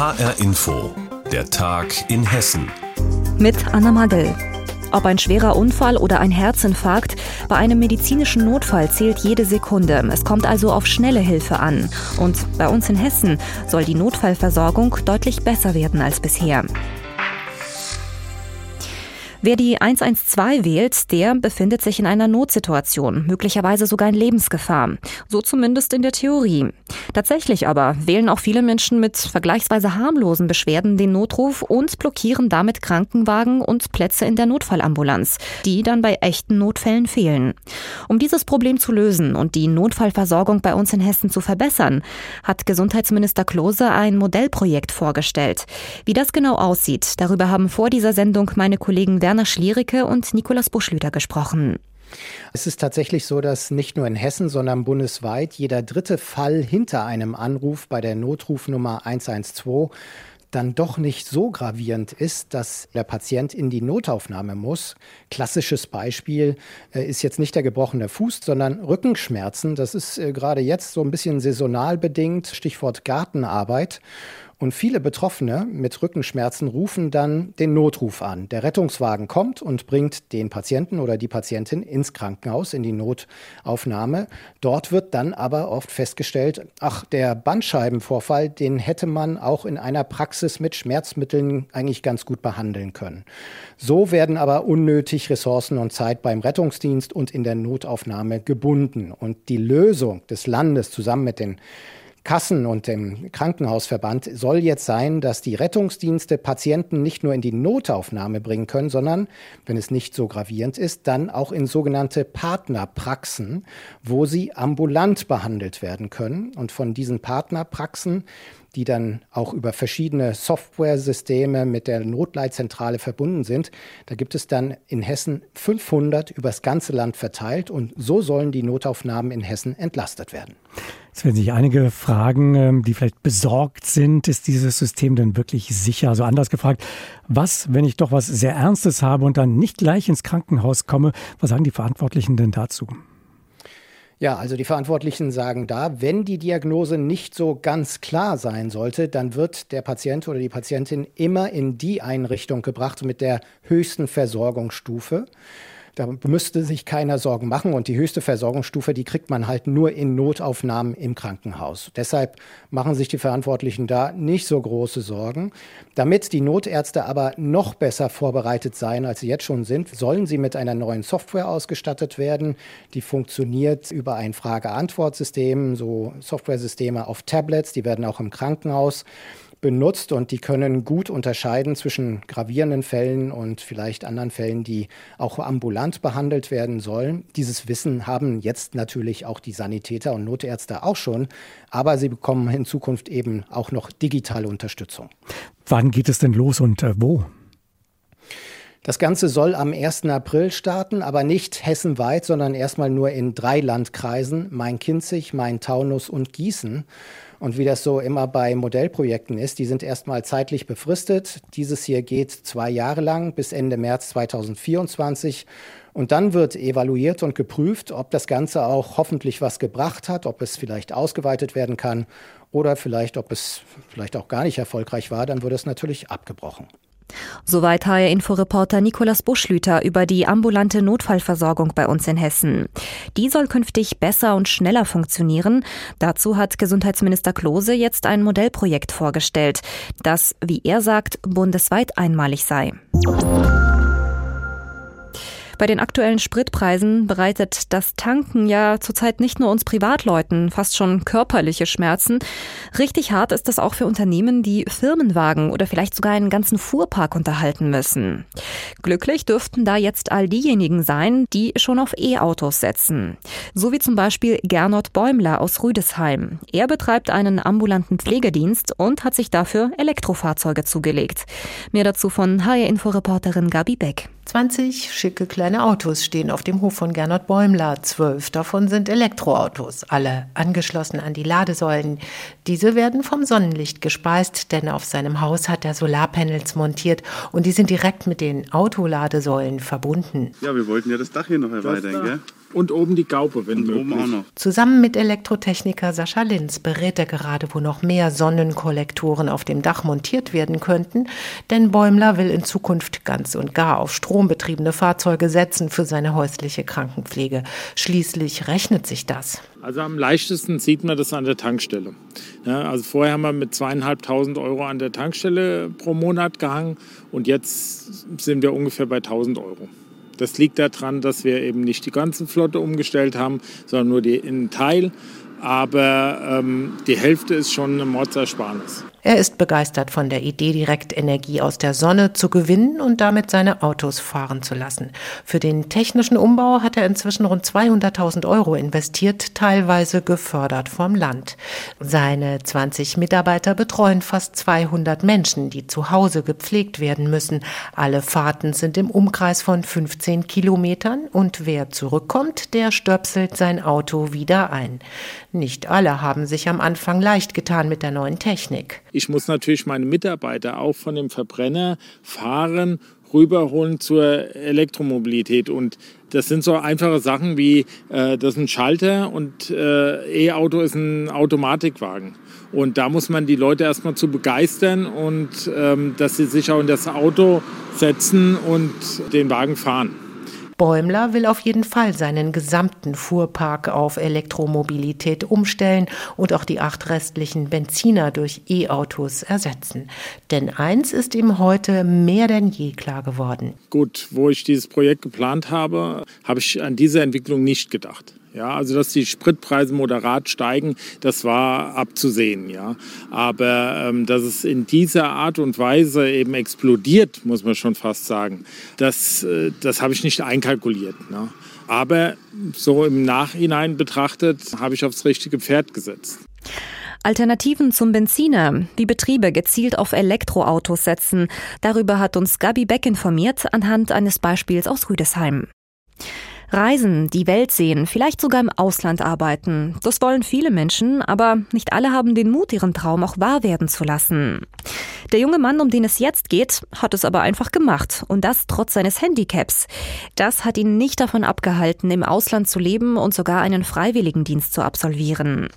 HR Info, der Tag in Hessen. Mit Anna Magel. Ob ein schwerer Unfall oder ein Herzinfarkt, bei einem medizinischen Notfall zählt jede Sekunde. Es kommt also auf schnelle Hilfe an. Und bei uns in Hessen soll die Notfallversorgung deutlich besser werden als bisher. Wer die 112 wählt, der befindet sich in einer Notsituation, möglicherweise sogar in Lebensgefahr. So zumindest in der Theorie. Tatsächlich aber wählen auch viele Menschen mit vergleichsweise harmlosen Beschwerden den Notruf und blockieren damit Krankenwagen und Plätze in der Notfallambulanz, die dann bei echten Notfällen fehlen. Um dieses Problem zu lösen und die Notfallversorgung bei uns in Hessen zu verbessern, hat Gesundheitsminister Klose ein Modellprojekt vorgestellt. Wie das genau aussieht, darüber haben vor dieser Sendung meine Kollegen Werner Schlierike und Nikolaus Buschlüter gesprochen. Es ist tatsächlich so, dass nicht nur in Hessen, sondern bundesweit jeder dritte Fall hinter einem Anruf bei der Notrufnummer 112 dann doch nicht so gravierend ist, dass der Patient in die Notaufnahme muss. Klassisches Beispiel äh, ist jetzt nicht der gebrochene Fuß, sondern Rückenschmerzen. Das ist äh, gerade jetzt so ein bisschen saisonal bedingt, Stichwort Gartenarbeit. Und viele Betroffene mit Rückenschmerzen rufen dann den Notruf an. Der Rettungswagen kommt und bringt den Patienten oder die Patientin ins Krankenhaus, in die Notaufnahme. Dort wird dann aber oft festgestellt, ach, der Bandscheibenvorfall, den hätte man auch in einer Praxis mit Schmerzmitteln eigentlich ganz gut behandeln können. So werden aber unnötig Ressourcen und Zeit beim Rettungsdienst und in der Notaufnahme gebunden. Und die Lösung des Landes zusammen mit den Kassen und dem Krankenhausverband soll jetzt sein, dass die Rettungsdienste Patienten nicht nur in die Notaufnahme bringen können, sondern, wenn es nicht so gravierend ist, dann auch in sogenannte Partnerpraxen, wo sie ambulant behandelt werden können. Und von diesen Partnerpraxen die dann auch über verschiedene Software-Systeme mit der Notleitzentrale verbunden sind. Da gibt es dann in Hessen 500 übers ganze Land verteilt und so sollen die Notaufnahmen in Hessen entlastet werden. Es werden sich einige fragen, ähm, die vielleicht besorgt sind. Ist dieses System denn wirklich sicher? Also anders gefragt, was, wenn ich doch was sehr Ernstes habe und dann nicht gleich ins Krankenhaus komme? Was sagen die Verantwortlichen denn dazu? Ja, also die Verantwortlichen sagen da, wenn die Diagnose nicht so ganz klar sein sollte, dann wird der Patient oder die Patientin immer in die Einrichtung gebracht mit der höchsten Versorgungsstufe. Da müsste sich keiner Sorgen machen. Und die höchste Versorgungsstufe, die kriegt man halt nur in Notaufnahmen im Krankenhaus. Deshalb machen sich die Verantwortlichen da nicht so große Sorgen. Damit die Notärzte aber noch besser vorbereitet seien, als sie jetzt schon sind, sollen sie mit einer neuen Software ausgestattet werden. Die funktioniert über ein Frage-Antwort-System, so Software-Systeme auf Tablets. Die werden auch im Krankenhaus benutzt und die können gut unterscheiden zwischen gravierenden Fällen und vielleicht anderen Fällen, die auch ambulant behandelt werden sollen. Dieses Wissen haben jetzt natürlich auch die Sanitäter und Notärzte auch schon, aber sie bekommen in Zukunft eben auch noch digitale Unterstützung. Wann geht es denn los und äh, wo? Das Ganze soll am 1. April starten, aber nicht hessenweit, sondern erstmal nur in drei Landkreisen, Main-Kinzig, Main-Taunus und Gießen. Und wie das so immer bei Modellprojekten ist, die sind erstmal zeitlich befristet. Dieses hier geht zwei Jahre lang bis Ende März 2024. Und dann wird evaluiert und geprüft, ob das Ganze auch hoffentlich was gebracht hat, ob es vielleicht ausgeweitet werden kann oder vielleicht, ob es vielleicht auch gar nicht erfolgreich war, dann wird es natürlich abgebrochen. Soweit HR-Inforeporter Nikolas Buschlüter über die ambulante Notfallversorgung bei uns in Hessen. Die soll künftig besser und schneller funktionieren. Dazu hat Gesundheitsminister Klose jetzt ein Modellprojekt vorgestellt, das, wie er sagt, bundesweit einmalig sei. Bei den aktuellen Spritpreisen bereitet das Tanken ja zurzeit nicht nur uns Privatleuten fast schon körperliche Schmerzen. Richtig hart ist das auch für Unternehmen, die Firmenwagen oder vielleicht sogar einen ganzen Fuhrpark unterhalten müssen. Glücklich dürften da jetzt all diejenigen sein, die schon auf E-Autos setzen. So wie zum Beispiel Gernot Bäumler aus Rüdesheim. Er betreibt einen ambulanten Pflegedienst und hat sich dafür Elektrofahrzeuge zugelegt. Mehr dazu von HR-Inforeporterin Gabi Beck. 20 schicke kleine Autos stehen auf dem Hof von Gernot Bäumler. Zwölf davon sind Elektroautos, alle angeschlossen an die Ladesäulen. Diese werden vom Sonnenlicht gespeist, denn auf seinem Haus hat er Solarpanels montiert und die sind direkt mit den Autoladesäulen verbunden. Ja, wir wollten ja das Dach hier noch erweitern, gell? Und oben die Gaupe, wenn Und möglich. oben auch noch. Zusammen mit Elektrotechniker Sascha Linz berät er gerade, wo noch mehr Sonnenkollektoren auf dem Dach montiert werden könnten, denn Bäumler will in Zukunft ganz und gar auf strombetriebene Fahrzeuge setzen für seine häusliche Krankenpflege. Schließlich rechnet sich das. Also am leichtesten sieht man das an der Tankstelle. Ja, also vorher haben wir mit zweieinhalbtausend Euro an der Tankstelle pro Monat gehangen und jetzt sind wir ungefähr bei 1000 Euro. Das liegt daran, dass wir eben nicht die ganze Flotte umgestellt haben, sondern nur einen Teil. Aber ähm, die Hälfte ist schon eine Mordsersparnis. Er ist begeistert von der Idee, direkt Energie aus der Sonne zu gewinnen und damit seine Autos fahren zu lassen. Für den technischen Umbau hat er inzwischen rund 200.000 Euro investiert, teilweise gefördert vom Land. Seine 20 Mitarbeiter betreuen fast 200 Menschen, die zu Hause gepflegt werden müssen. Alle Fahrten sind im Umkreis von 15 Kilometern und wer zurückkommt, der stöpselt sein Auto wieder ein. Nicht alle haben sich am Anfang leicht getan mit der neuen Technik. Ich muss natürlich meine Mitarbeiter auch von dem Verbrenner fahren, rüberholen zur Elektromobilität. Und das sind so einfache Sachen wie, äh, das ist ein Schalter und äh, E-Auto ist ein Automatikwagen. Und da muss man die Leute erstmal zu begeistern und ähm, dass sie sich auch in das Auto setzen und den Wagen fahren. Bäumler will auf jeden Fall seinen gesamten Fuhrpark auf Elektromobilität umstellen und auch die acht restlichen Benziner durch E-Autos ersetzen. Denn eins ist ihm heute mehr denn je klar geworden. Gut, wo ich dieses Projekt geplant habe, habe ich an diese Entwicklung nicht gedacht. Ja, also dass die Spritpreise moderat steigen, das war abzusehen, ja. Aber ähm, dass es in dieser Art und Weise eben explodiert, muss man schon fast sagen, das, äh, das habe ich nicht einkalkuliert. Ne? Aber so im Nachhinein betrachtet, habe ich aufs richtige Pferd gesetzt. Alternativen zum Benziner, wie Betriebe gezielt auf Elektroautos setzen, darüber hat uns Gabi Beck informiert anhand eines Beispiels aus Rüdesheim. Reisen, die Welt sehen, vielleicht sogar im Ausland arbeiten. Das wollen viele Menschen, aber nicht alle haben den Mut, ihren Traum auch wahr werden zu lassen. Der junge Mann, um den es jetzt geht, hat es aber einfach gemacht. Und das trotz seines Handicaps. Das hat ihn nicht davon abgehalten, im Ausland zu leben und sogar einen Freiwilligendienst zu absolvieren.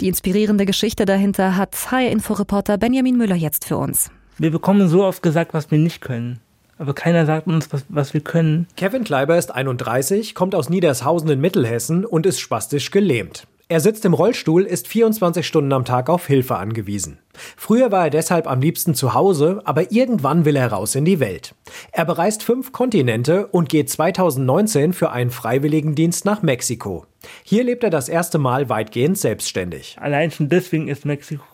Die inspirierende Geschichte dahinter hat HR-Inforeporter Benjamin Müller jetzt für uns. Wir bekommen so oft gesagt, was wir nicht können aber keiner sagt uns, was, was wir können. Kevin Kleiber ist 31, kommt aus Niedershausen in Mittelhessen und ist spastisch gelähmt. Er sitzt im Rollstuhl, ist 24 Stunden am Tag auf Hilfe angewiesen. Früher war er deshalb am liebsten zu Hause, aber irgendwann will er raus in die Welt. Er bereist fünf Kontinente und geht 2019 für einen Freiwilligendienst nach Mexiko. Hier lebt er das erste Mal weitgehend selbstständig. Allein schon deswegen ist Mexiko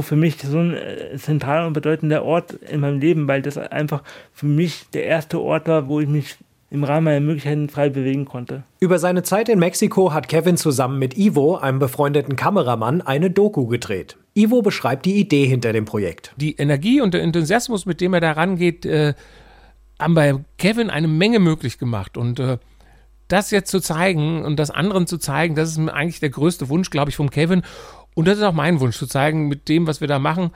für mich so ein äh, zentraler und bedeutender Ort in meinem Leben, weil das einfach für mich der erste Ort war, wo ich mich im Rahmen meiner Möglichkeiten frei bewegen konnte. Über seine Zeit in Mexiko hat Kevin zusammen mit Ivo, einem befreundeten Kameramann, eine Doku gedreht. Ivo beschreibt die Idee hinter dem Projekt. Die Energie und der Enthusiasmus, mit dem er da rangeht, äh, haben bei Kevin eine Menge möglich gemacht. Und äh, das jetzt zu zeigen und das anderen zu zeigen, das ist eigentlich der größte Wunsch, glaube ich, vom Kevin. Und das ist auch mein Wunsch, zu zeigen, mit dem, was wir da machen,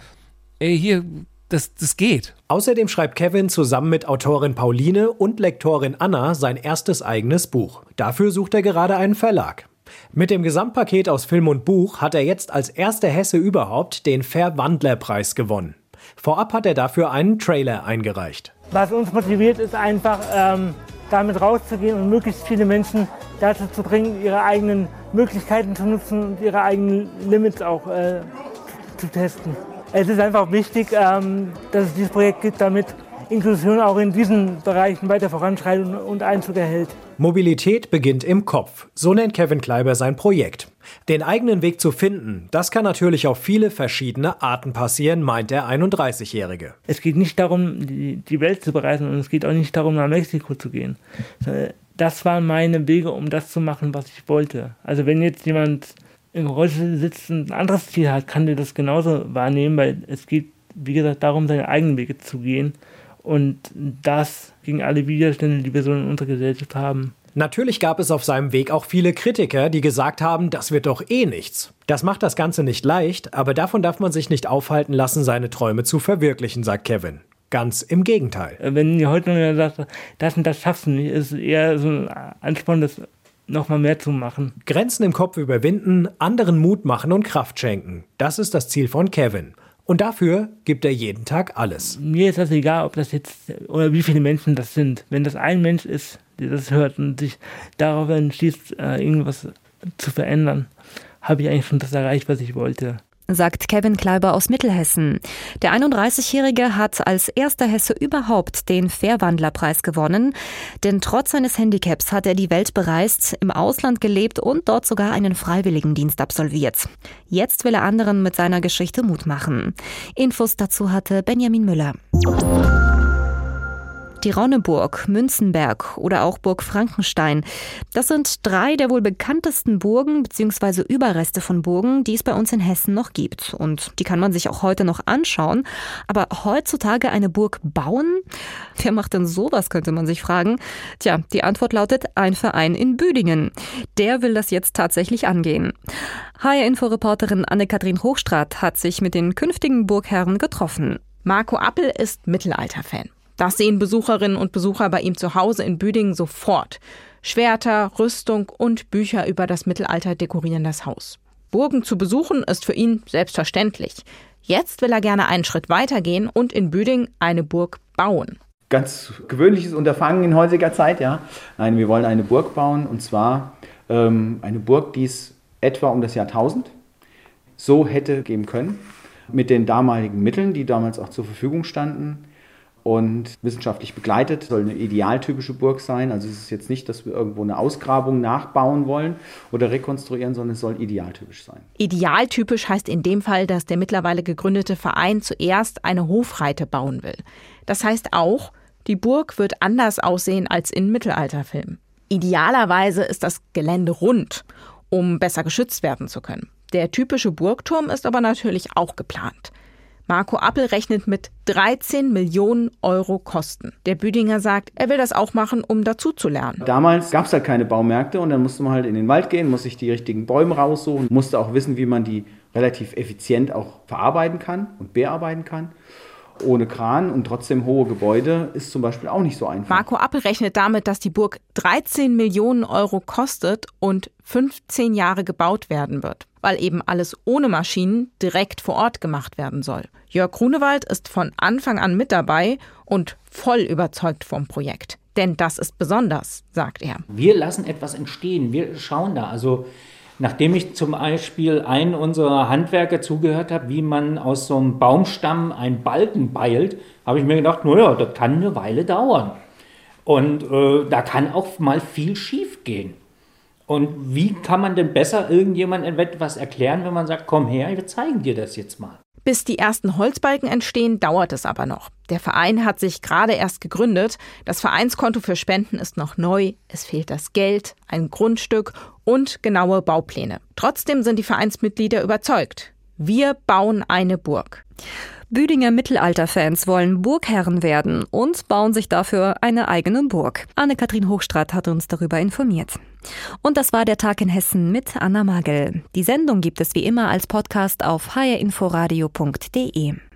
ey, hier, das, das geht. Außerdem schreibt Kevin zusammen mit Autorin Pauline und Lektorin Anna sein erstes eigenes Buch. Dafür sucht er gerade einen Verlag. Mit dem Gesamtpaket aus Film und Buch hat er jetzt als erster Hesse überhaupt den Verwandlerpreis gewonnen. Vorab hat er dafür einen Trailer eingereicht. Was uns motiviert, ist einfach, ähm, damit rauszugehen und möglichst viele Menschen dazu zu bringen, ihre eigenen Möglichkeiten zu nutzen und ihre eigenen Limits auch äh, zu testen. Es ist einfach wichtig, ähm, dass es dieses Projekt gibt, damit Inklusion auch in diesen Bereichen weiter voranschreitet und Einzug erhält. Mobilität beginnt im Kopf. So nennt Kevin Kleiber sein Projekt. Den eigenen Weg zu finden, das kann natürlich auf viele verschiedene Arten passieren, meint der 31-Jährige. Es geht nicht darum, die Welt zu bereisen und es geht auch nicht darum, nach Mexiko zu gehen. Das waren meine Wege, um das zu machen, was ich wollte. Also wenn jetzt jemand im Rollstuhl sitzt und ein anderes Ziel hat, kann der das genauso wahrnehmen, weil es geht, wie gesagt, darum, seine eigenen Wege zu gehen. Und das gegen alle Widerstände, die wir so in unserer Gesellschaft haben. Natürlich gab es auf seinem Weg auch viele Kritiker, die gesagt haben, das wird doch eh nichts. Das macht das Ganze nicht leicht, aber davon darf man sich nicht aufhalten lassen, seine Träume zu verwirklichen, sagt Kevin. Ganz im Gegenteil. Wenn ihr heute noch sagt, das und das schaffst du nicht, ist eher so ein Ansporn, das nochmal mehr zu machen. Grenzen im Kopf überwinden, anderen Mut machen und Kraft schenken. Das ist das Ziel von Kevin. Und dafür gibt er jeden Tag alles. Mir ist das egal, ob das jetzt oder wie viele Menschen das sind. Wenn das ein Mensch ist, der das hört und sich darauf entschließt, äh, irgendwas zu verändern, habe ich eigentlich schon das erreicht, was ich wollte sagt Kevin Kleiber aus Mittelhessen. Der 31-Jährige hat als erster Hesse überhaupt den Fairwandlerpreis gewonnen, denn trotz seines Handicaps hat er die Welt bereist, im Ausland gelebt und dort sogar einen Freiwilligendienst absolviert. Jetzt will er anderen mit seiner Geschichte Mut machen. Infos dazu hatte Benjamin Müller. Die Ronneburg, Münzenberg oder auch Burg Frankenstein. Das sind drei der wohl bekanntesten Burgen bzw. Überreste von Burgen, die es bei uns in Hessen noch gibt. Und die kann man sich auch heute noch anschauen. Aber heutzutage eine Burg bauen? Wer macht denn sowas, könnte man sich fragen. Tja, die Antwort lautet ein Verein in Büdingen. Der will das jetzt tatsächlich angehen. HR-Info-Reporterin Anne-Kathrin Hochstrat hat sich mit den künftigen Burgherren getroffen. Marco Appel ist Mittelalter-Fan. Das sehen Besucherinnen und Besucher bei ihm zu Hause in Büdingen sofort. Schwerter, Rüstung und Bücher über das Mittelalter dekorieren das Haus. Burgen zu besuchen ist für ihn selbstverständlich. Jetzt will er gerne einen Schritt weitergehen und in Büdingen eine Burg bauen. Ganz gewöhnliches Unterfangen in heutiger Zeit, ja. Nein, wir wollen eine Burg bauen und zwar ähm, eine Burg, die es etwa um das Jahr 1000 so hätte geben können. Mit den damaligen Mitteln, die damals auch zur Verfügung standen und wissenschaftlich begleitet. Soll eine idealtypische Burg sein. Also es ist jetzt nicht, dass wir irgendwo eine Ausgrabung nachbauen wollen oder rekonstruieren, sondern es soll idealtypisch sein. Idealtypisch heißt in dem Fall, dass der mittlerweile gegründete Verein zuerst eine Hofreite bauen will. Das heißt auch, die Burg wird anders aussehen als in Mittelalterfilmen. Idealerweise ist das Gelände rund, um besser geschützt werden zu können. Der typische Burgturm ist aber natürlich auch geplant. Marco Appel rechnet mit 13 Millionen Euro Kosten. Der Büdinger sagt, er will das auch machen, um dazu zu lernen. Damals gab es halt keine Baumärkte und dann musste man halt in den Wald gehen, muss sich die richtigen Bäume raussuchen, musste auch wissen, wie man die relativ effizient auch verarbeiten kann und bearbeiten kann ohne Kran und trotzdem hohe Gebäude ist zum Beispiel auch nicht so einfach. Marco Appel rechnet damit, dass die Burg 13 Millionen Euro kostet und 15 Jahre gebaut werden wird, weil eben alles ohne Maschinen direkt vor Ort gemacht werden soll. Jörg Grunewald ist von Anfang an mit dabei und voll überzeugt vom Projekt. Denn das ist besonders, sagt er. Wir lassen etwas entstehen. Wir schauen da. Also Nachdem ich zum Beispiel einen unserer Handwerker zugehört habe, wie man aus so einem Baumstamm einen Balken beilt, habe ich mir gedacht, naja, das kann eine Weile dauern. Und äh, da kann auch mal viel schief gehen. Und wie kann man denn besser irgendjemandem etwas erklären, wenn man sagt, komm her, wir zeigen dir das jetzt mal. Bis die ersten Holzbalken entstehen, dauert es aber noch. Der Verein hat sich gerade erst gegründet. Das Vereinskonto für Spenden ist noch neu. Es fehlt das Geld, ein Grundstück und genaue Baupläne. Trotzdem sind die Vereinsmitglieder überzeugt. Wir bauen eine Burg. Büdinger Mittelalterfans wollen Burgherren werden und bauen sich dafür eine eigene Burg. Anne-Kathrin Hochstrat hat uns darüber informiert. Und das war der Tag in Hessen mit Anna Magel. Die Sendung gibt es wie immer als Podcast auf hrinforadio.de.